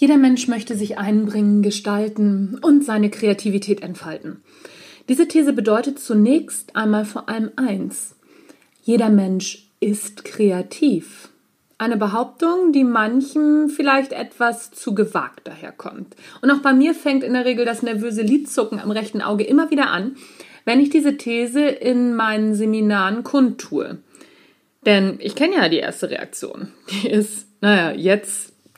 Jeder Mensch möchte sich einbringen, gestalten und seine Kreativität entfalten. Diese These bedeutet zunächst einmal vor allem eins. Jeder Mensch ist kreativ. Eine Behauptung, die manchem vielleicht etwas zu gewagt daherkommt. Und auch bei mir fängt in der Regel das nervöse Lidzucken am rechten Auge immer wieder an, wenn ich diese These in meinen Seminaren kundtue. Denn ich kenne ja die erste Reaktion. Die ist, naja, jetzt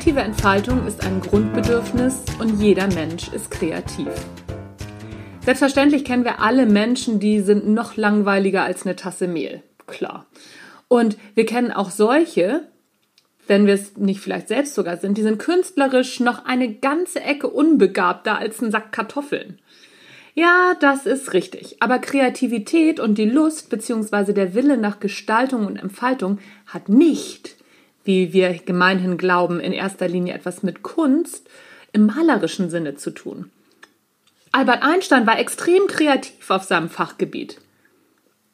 Kreative Entfaltung ist ein Grundbedürfnis und jeder Mensch ist kreativ. Selbstverständlich kennen wir alle Menschen, die sind noch langweiliger als eine Tasse Mehl. Klar. Und wir kennen auch solche, wenn wir es nicht vielleicht selbst sogar sind, die sind künstlerisch noch eine ganze Ecke unbegabter als ein Sack Kartoffeln. Ja, das ist richtig. Aber Kreativität und die Lust bzw. der Wille nach Gestaltung und Entfaltung hat nicht wie wir gemeinhin glauben, in erster Linie etwas mit Kunst im malerischen Sinne zu tun. Albert Einstein war extrem kreativ auf seinem Fachgebiet.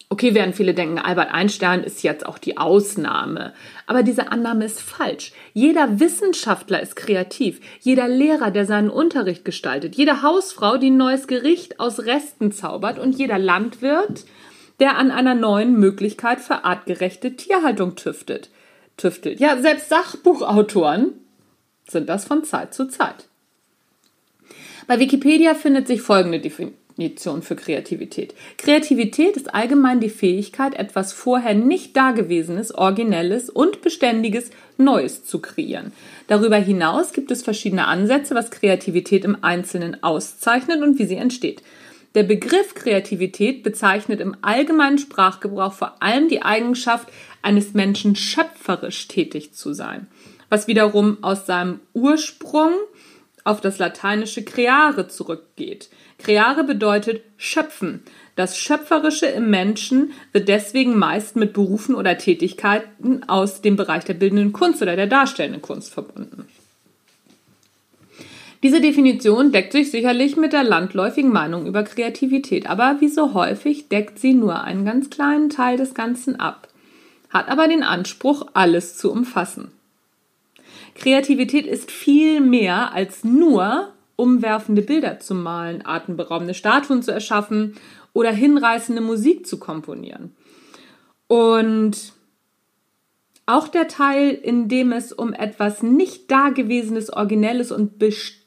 Okay, werden viele denken, Albert Einstein ist jetzt auch die Ausnahme. Aber diese Annahme ist falsch. Jeder Wissenschaftler ist kreativ. Jeder Lehrer, der seinen Unterricht gestaltet. Jede Hausfrau, die ein neues Gericht aus Resten zaubert. Und jeder Landwirt, der an einer neuen Möglichkeit für artgerechte Tierhaltung tüftet tüftelt. Ja, selbst Sachbuchautoren sind das von Zeit zu Zeit. Bei Wikipedia findet sich folgende Definition für Kreativität. Kreativität ist allgemein die Fähigkeit, etwas vorher nicht Dagewesenes, Originelles und Beständiges Neues zu kreieren. Darüber hinaus gibt es verschiedene Ansätze, was Kreativität im Einzelnen auszeichnet und wie sie entsteht. Der Begriff Kreativität bezeichnet im allgemeinen Sprachgebrauch vor allem die Eigenschaft eines Menschen schöpferisch tätig zu sein, was wiederum aus seinem Ursprung auf das lateinische creare zurückgeht. Creare bedeutet schöpfen. Das Schöpferische im Menschen wird deswegen meist mit Berufen oder Tätigkeiten aus dem Bereich der bildenden Kunst oder der darstellenden Kunst verbunden. Diese Definition deckt sich sicherlich mit der landläufigen Meinung über Kreativität, aber wie so häufig deckt sie nur einen ganz kleinen Teil des Ganzen ab, hat aber den Anspruch, alles zu umfassen. Kreativität ist viel mehr als nur umwerfende Bilder zu malen, atemberaubende Statuen zu erschaffen oder hinreißende Musik zu komponieren. Und auch der Teil, in dem es um etwas nicht Dagewesenes, Originelles und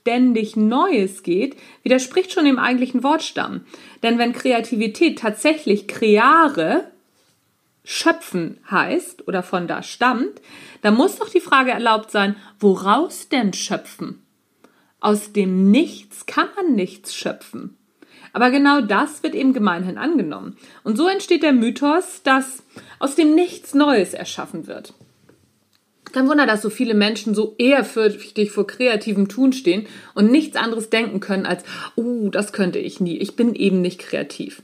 beständig Neues geht, widerspricht schon dem eigentlichen Wortstamm. Denn wenn Kreativität tatsächlich creare, schöpfen heißt oder von da stammt, dann muss doch die Frage erlaubt sein, woraus denn schöpfen? Aus dem Nichts kann man nichts schöpfen. Aber genau das wird eben gemeinhin angenommen. Und so entsteht der Mythos, dass aus dem Nichts Neues erschaffen wird. Kein Wunder, dass so viele Menschen so ehrfürchtig vor kreativem Tun stehen und nichts anderes denken können als, oh, das könnte ich nie, ich bin eben nicht kreativ.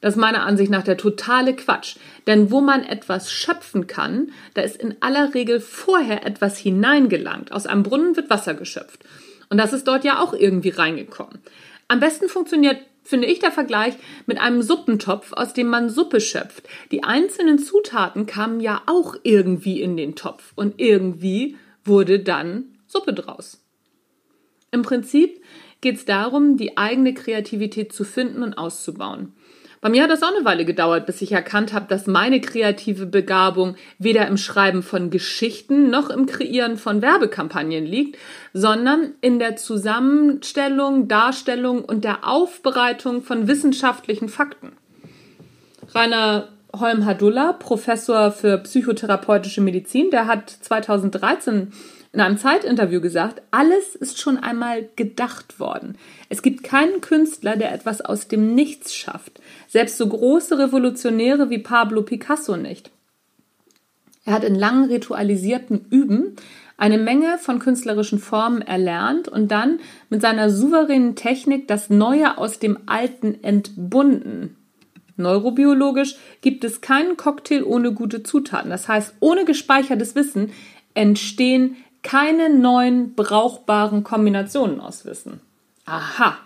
Das ist meiner Ansicht nach der totale Quatsch. Denn wo man etwas schöpfen kann, da ist in aller Regel vorher etwas hineingelangt. Aus einem Brunnen wird Wasser geschöpft. Und das ist dort ja auch irgendwie reingekommen. Am besten funktioniert finde ich der Vergleich mit einem Suppentopf, aus dem man Suppe schöpft. Die einzelnen Zutaten kamen ja auch irgendwie in den Topf und irgendwie wurde dann Suppe draus. Im Prinzip geht es darum, die eigene Kreativität zu finden und auszubauen. Bei mir hat das auch eine Weile gedauert, bis ich erkannt habe, dass meine kreative Begabung weder im Schreiben von Geschichten noch im Kreieren von Werbekampagnen liegt, sondern in der Zusammenstellung, Darstellung und der Aufbereitung von wissenschaftlichen Fakten. Rainer Holm-Hadulla, Professor für psychotherapeutische Medizin, der hat 2013 in einem Zeitinterview gesagt, alles ist schon einmal gedacht worden. Es gibt keinen Künstler, der etwas aus dem Nichts schafft. Selbst so große Revolutionäre wie Pablo Picasso nicht. Er hat in langen ritualisierten Üben eine Menge von künstlerischen Formen erlernt und dann mit seiner souveränen Technik das Neue aus dem Alten entbunden. Neurobiologisch gibt es keinen Cocktail ohne gute Zutaten. Das heißt, ohne gespeichertes Wissen entstehen keine neuen brauchbaren Kombinationen aus Wissen. Aha.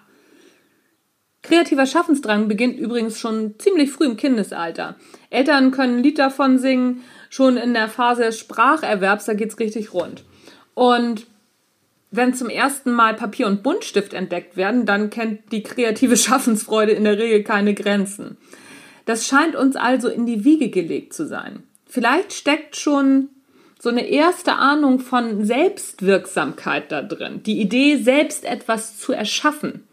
Kreativer Schaffensdrang beginnt übrigens schon ziemlich früh im Kindesalter. Eltern können ein Lied davon singen, schon in der Phase des Spracherwerbs, da geht's richtig rund. Und wenn zum ersten Mal Papier und Buntstift entdeckt werden, dann kennt die kreative Schaffensfreude in der Regel keine Grenzen. Das scheint uns also in die Wiege gelegt zu sein. Vielleicht steckt schon so eine erste Ahnung von Selbstwirksamkeit da drin. Die Idee, selbst etwas zu erschaffen.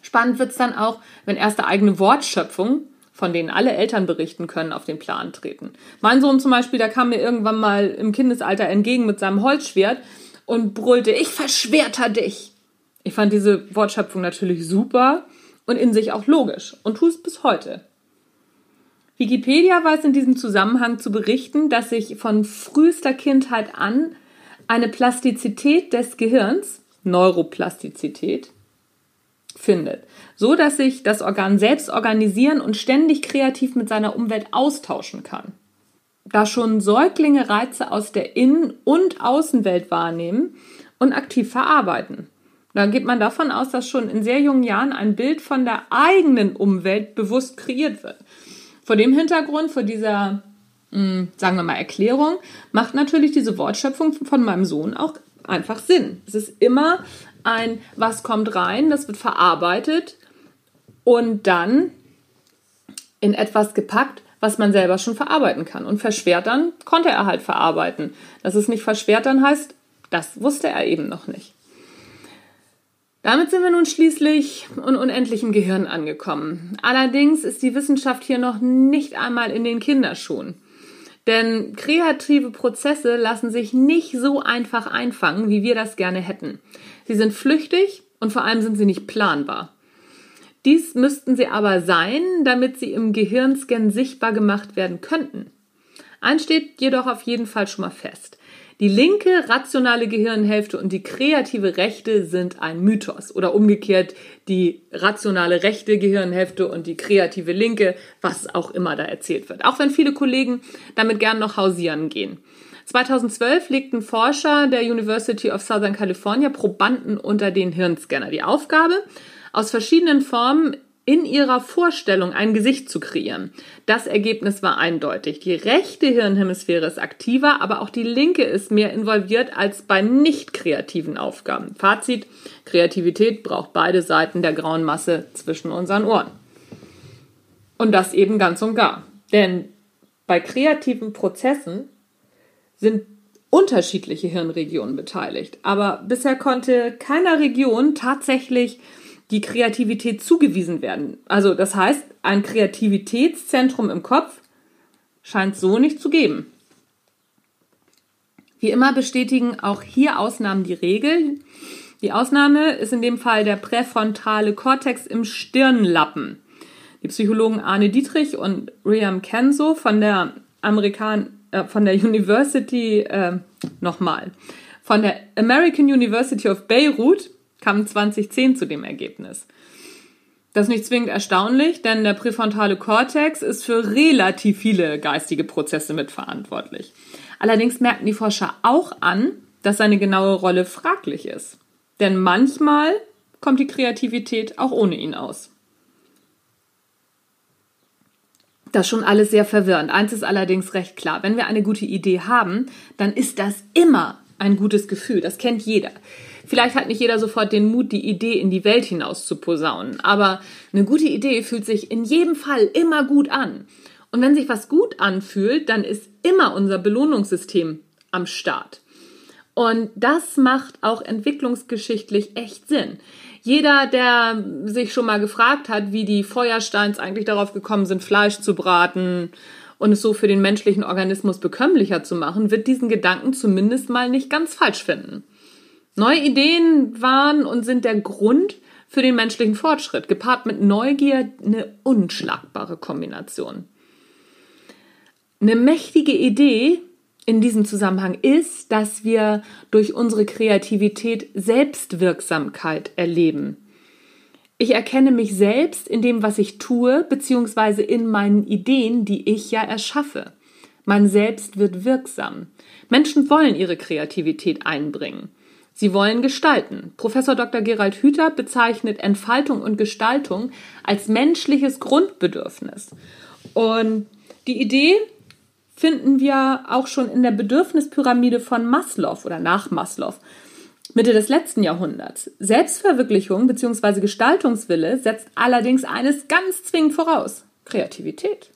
Spannend wird es dann auch, wenn erste eigene Wortschöpfungen, von denen alle Eltern berichten können, auf den Plan treten. Mein Sohn zum Beispiel, der kam mir irgendwann mal im Kindesalter entgegen mit seinem Holzschwert und brüllte, ich verschwerter dich. Ich fand diese Wortschöpfung natürlich super und in sich auch logisch und tue es bis heute. Wikipedia weiß in diesem Zusammenhang zu berichten, dass sich von frühester Kindheit an eine Plastizität des Gehirns, Neuroplastizität, findet, so dass sich das Organ selbst organisieren und ständig kreativ mit seiner Umwelt austauschen kann. Da schon Säuglinge Reize aus der Innen- und Außenwelt wahrnehmen und aktiv verarbeiten. Dann geht man davon aus, dass schon in sehr jungen Jahren ein Bild von der eigenen Umwelt bewusst kreiert wird. Vor dem Hintergrund, vor dieser, mh, hm, sagen wir mal, Erklärung, macht natürlich diese Wortschöpfung von meinem Sohn auch einfach Sinn. Es ist immer ein, was kommt rein, das wird verarbeitet und dann in etwas gepackt, was man selber schon verarbeiten kann. Und verschwertern konnte er halt verarbeiten. Dass es nicht verschwertern heißt, das wusste er eben noch nicht. Damit sind wir nun schließlich und unendlich im Gehirn angekommen. Allerdings ist die Wissenschaft hier noch nicht einmal in den Kinderschuhen. Denn kreative Prozesse lassen sich nicht so einfach einfangen, wie wir das gerne hätten. Sie sind flüchtig und vor allem sind sie nicht planbar. Dies müssten sie aber sein, damit sie im Gehirnscan sichtbar gemacht werden könnten. Eins steht jedoch auf jeden Fall schon mal fest. Die linke rationale Gehirnhälfte und die kreative rechte sind ein Mythos oder umgekehrt die rationale rechte Gehirnhälfte und die kreative linke, was auch immer da erzählt wird. Auch wenn viele Kollegen damit gern noch hausieren gehen. 2012 legten Forscher der University of Southern California Probanden unter den Hirnscanner. Die Aufgabe, aus verschiedenen Formen in ihrer Vorstellung ein Gesicht zu kreieren. Das Ergebnis war eindeutig. Die rechte Hirnhemisphäre ist aktiver, aber auch die linke ist mehr involviert als bei nicht kreativen Aufgaben. Fazit, Kreativität braucht beide Seiten der grauen Masse zwischen unseren Ohren. Und das eben ganz und gar. Denn bei kreativen Prozessen sind unterschiedliche Hirnregionen beteiligt. Aber bisher konnte keiner Region tatsächlich die Kreativität zugewiesen werden. Also das heißt, ein Kreativitätszentrum im Kopf scheint so nicht zu geben. Wie immer bestätigen auch hier Ausnahmen die Regel. Die Ausnahme ist in dem Fall der präfrontale Kortex im Stirnlappen. Die Psychologen Arne Dietrich und Riam Kenzo von der Amerikan äh, von der University äh, nochmal von der American University of Beirut kam 2010 zu dem Ergebnis. Das ist nicht zwingend erstaunlich, denn der präfrontale Kortex ist für relativ viele geistige Prozesse mitverantwortlich. Allerdings merken die Forscher auch an, dass seine genaue Rolle fraglich ist. Denn manchmal kommt die Kreativität auch ohne ihn aus. Das ist schon alles sehr verwirrend. Eins ist allerdings recht klar. Wenn wir eine gute Idee haben, dann ist das immer ein gutes Gefühl. Das kennt jeder. Vielleicht hat nicht jeder sofort den Mut, die Idee in die Welt hinaus zu posaunen, aber eine gute Idee fühlt sich in jedem Fall immer gut an. Und wenn sich was gut anfühlt, dann ist immer unser Belohnungssystem am Start. Und das macht auch entwicklungsgeschichtlich echt Sinn. Jeder, der sich schon mal gefragt hat, wie die Feuersteins eigentlich darauf gekommen sind, Fleisch zu braten und es so für den menschlichen Organismus bekömmlicher zu machen, wird diesen Gedanken zumindest mal nicht ganz falsch finden. Neue Ideen waren und sind der Grund für den menschlichen Fortschritt, gepaart mit Neugier eine unschlagbare Kombination. Eine mächtige Idee in diesem Zusammenhang ist, dass wir durch unsere Kreativität Selbstwirksamkeit erleben. Ich erkenne mich selbst in dem, was ich tue, beziehungsweise in meinen Ideen, die ich ja erschaffe. Man selbst wird wirksam. Menschen wollen ihre Kreativität einbringen. Sie wollen gestalten. Professor Dr. Gerald Hüther bezeichnet Entfaltung und Gestaltung als menschliches Grundbedürfnis. Und die Idee finden wir auch schon in der Bedürfnispyramide von Maslow oder nach Maslow. Mitte des letzten Jahrhunderts. Selbstverwirklichung bzw. Gestaltungswille setzt allerdings eines ganz zwingend voraus: Kreativität.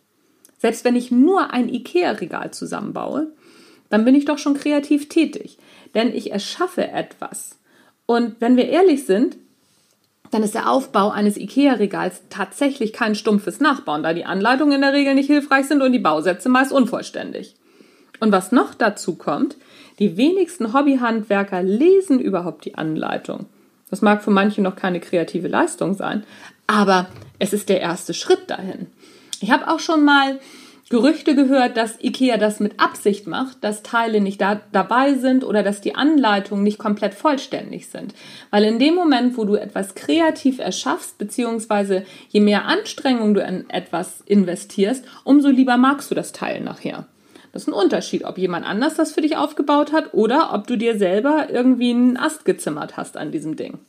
Selbst wenn ich nur ein IKEA-Regal zusammenbaue, dann bin ich doch schon kreativ tätig, denn ich erschaffe etwas. Und wenn wir ehrlich sind, dann ist der Aufbau eines IKEA-Regals tatsächlich kein stumpfes Nachbauen, da die Anleitungen in der Regel nicht hilfreich sind und die Bausätze meist unvollständig. Und was noch dazu kommt, die wenigsten Hobbyhandwerker lesen überhaupt die Anleitung. Das mag für manche noch keine kreative Leistung sein, aber es ist der erste Schritt dahin. Ich habe auch schon mal Gerüchte gehört, dass IKEA das mit Absicht macht, dass Teile nicht da, dabei sind oder dass die Anleitungen nicht komplett vollständig sind. Weil in dem Moment, wo du etwas kreativ erschaffst, beziehungsweise je mehr Anstrengung du in etwas investierst, umso lieber magst du das Teil nachher. Das ist ein Unterschied, ob jemand anders das für dich aufgebaut hat oder ob du dir selber irgendwie einen Ast gezimmert hast an diesem Ding.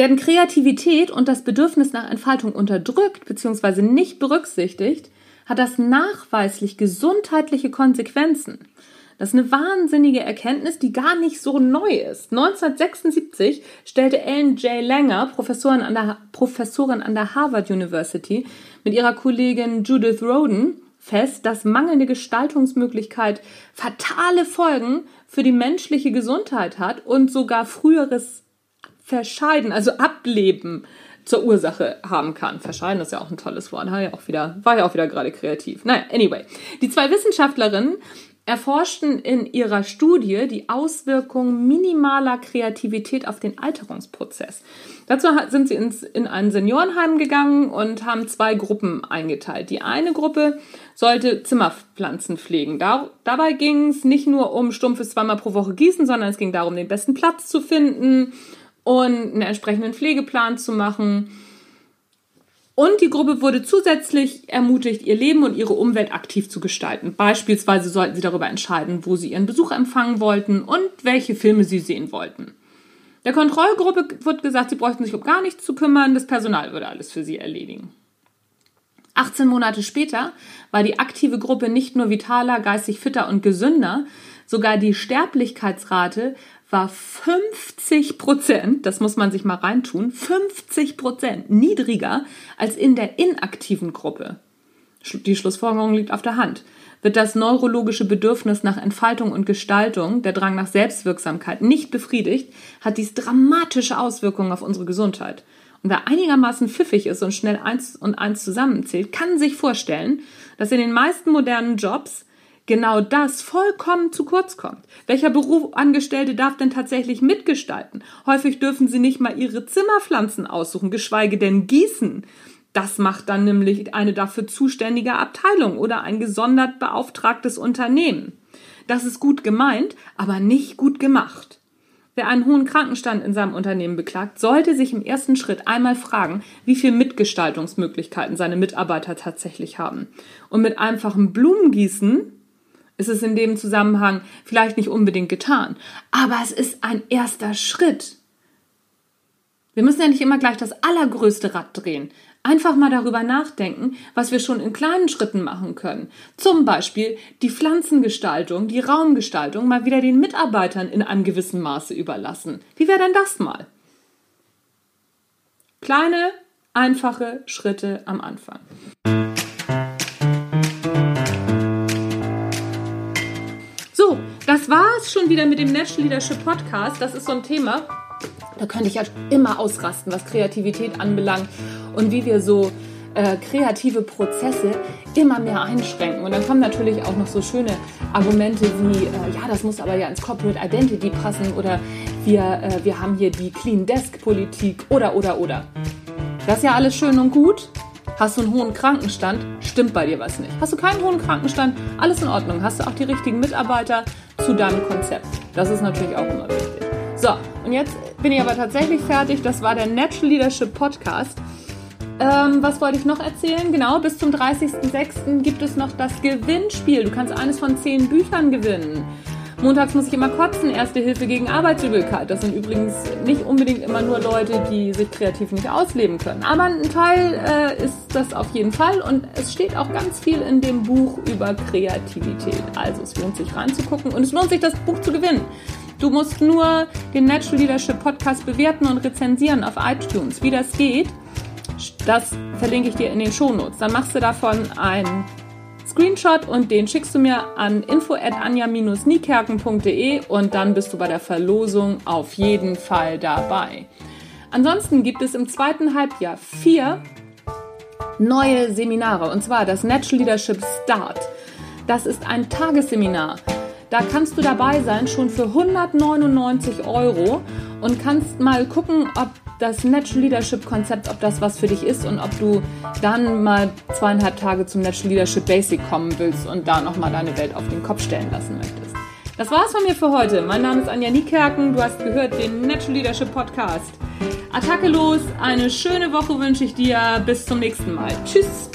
Werden Kreativität und das Bedürfnis nach Entfaltung unterdrückt bzw. nicht berücksichtigt, hat das nachweislich gesundheitliche Konsequenzen. Das ist eine wahnsinnige Erkenntnis, die gar nicht so neu ist. 1976 stellte Ellen J. Langer, Professorin an der, Professorin an der Harvard University, mit ihrer Kollegin Judith Roden fest, dass mangelnde Gestaltungsmöglichkeit fatale Folgen für die menschliche Gesundheit hat und sogar früheres Verscheiden, also Ableben zur Ursache haben kann. Verscheiden ist ja auch ein tolles Wort, war ja auch wieder, war ja auch wieder gerade kreativ. Naja, anyway. Die zwei Wissenschaftlerinnen erforschten in ihrer Studie die Auswirkungen minimaler Kreativität auf den Alterungsprozess. Dazu sind sie ins, in ein Seniorenheim gegangen und haben zwei Gruppen eingeteilt. Die eine Gruppe sollte Zimmerpflanzen pflegen. Da, dabei ging es nicht nur um stumpfes zweimal pro Woche gießen, sondern es ging darum, den besten Platz zu finden und einen entsprechenden Pflegeplan zu machen. Und die Gruppe wurde zusätzlich ermutigt, ihr Leben und ihre Umwelt aktiv zu gestalten. Beispielsweise sollten sie darüber entscheiden, wo sie ihren Besuch empfangen wollten und welche Filme sie sehen wollten. Der Kontrollgruppe wird gesagt, sie bräuchten sich um gar nichts zu kümmern, das Personal würde alles für sie erledigen. 18 Monate später war die aktive Gruppe nicht nur vitaler, geistig fitter und gesünder, sogar die Sterblichkeitsrate war 50 Prozent, das muss man sich mal reintun, 50 Prozent niedriger als in der inaktiven Gruppe. Die Schlussfolgerung liegt auf der Hand. Wird das neurologische Bedürfnis nach Entfaltung und Gestaltung, der Drang nach Selbstwirksamkeit nicht befriedigt, hat dies dramatische Auswirkungen auf unsere Gesundheit. Und wer einigermaßen pfiffig ist und schnell eins und eins zusammenzählt, kann sich vorstellen, dass in den meisten modernen Jobs genau das vollkommen zu kurz kommt. Welcher Berufangestellte darf denn tatsächlich mitgestalten? Häufig dürfen sie nicht mal ihre Zimmerpflanzen aussuchen, geschweige denn gießen. Das macht dann nämlich eine dafür zuständige Abteilung oder ein gesondert beauftragtes Unternehmen. Das ist gut gemeint, aber nicht gut gemacht. Wer einen hohen Krankenstand in seinem Unternehmen beklagt, sollte sich im ersten Schritt einmal fragen, wie viel Mitgestaltungsmöglichkeiten seine Mitarbeiter tatsächlich haben. Und mit einfachem Blumengießen ist es in dem Zusammenhang vielleicht nicht unbedingt getan. Aber es ist ein erster Schritt. Wir müssen ja nicht immer gleich das allergrößte Rad drehen. Einfach mal darüber nachdenken, was wir schon in kleinen Schritten machen können. Zum Beispiel die Pflanzengestaltung, die Raumgestaltung mal wieder den Mitarbeitern in einem gewissen Maße überlassen. Wie wäre denn das mal? Kleine, einfache Schritte am Anfang. War es schon wieder mit dem Natural Leadership Podcast. Das ist so ein Thema, da könnte ich halt immer ausrasten, was Kreativität anbelangt und wie wir so äh, kreative Prozesse immer mehr einschränken. Und dann kommen natürlich auch noch so schöne Argumente wie, äh, ja, das muss aber ja ins Corporate Identity passen oder wir, äh, wir haben hier die Clean Desk Politik oder, oder, oder. Das ist ja alles schön und gut. Hast du einen hohen Krankenstand, stimmt bei dir was nicht. Hast du keinen hohen Krankenstand, alles in Ordnung. Hast du auch die richtigen Mitarbeiter zu deinem Konzept. Das ist natürlich auch immer wichtig. So, und jetzt bin ich aber tatsächlich fertig. Das war der Natural Leadership Podcast. Ähm, was wollte ich noch erzählen? Genau, bis zum 30.06. gibt es noch das Gewinnspiel. Du kannst eines von zehn Büchern gewinnen. Montags muss ich immer kotzen, Erste Hilfe gegen Arbeitsübelkeit. Das sind übrigens nicht unbedingt immer nur Leute, die sich kreativ nicht ausleben können. Aber ein Teil äh, ist das auf jeden Fall und es steht auch ganz viel in dem Buch über Kreativität. Also es lohnt sich reinzugucken und es lohnt sich, das Buch zu gewinnen. Du musst nur den Natural Leadership Podcast bewerten und rezensieren auf iTunes. Wie das geht, das verlinke ich dir in den Shownotes. Dann machst du davon ein Screenshot und den schickst du mir an info at anja-niekerken.de und dann bist du bei der Verlosung auf jeden Fall dabei. Ansonsten gibt es im zweiten Halbjahr vier neue Seminare und zwar das Natural Leadership Start. Das ist ein Tagesseminar. Da kannst du dabei sein, schon für 199 Euro und kannst mal gucken, ob das Natural Leadership Konzept, ob das was für dich ist und ob du dann mal zweieinhalb Tage zum Natural Leadership Basic kommen willst und da nochmal deine Welt auf den Kopf stellen lassen möchtest. Das war's von mir für heute. Mein Name ist Anja Niekerken. Du hast gehört den Natural Leadership Podcast. Attacke los. Eine schöne Woche wünsche ich dir. Bis zum nächsten Mal. Tschüss.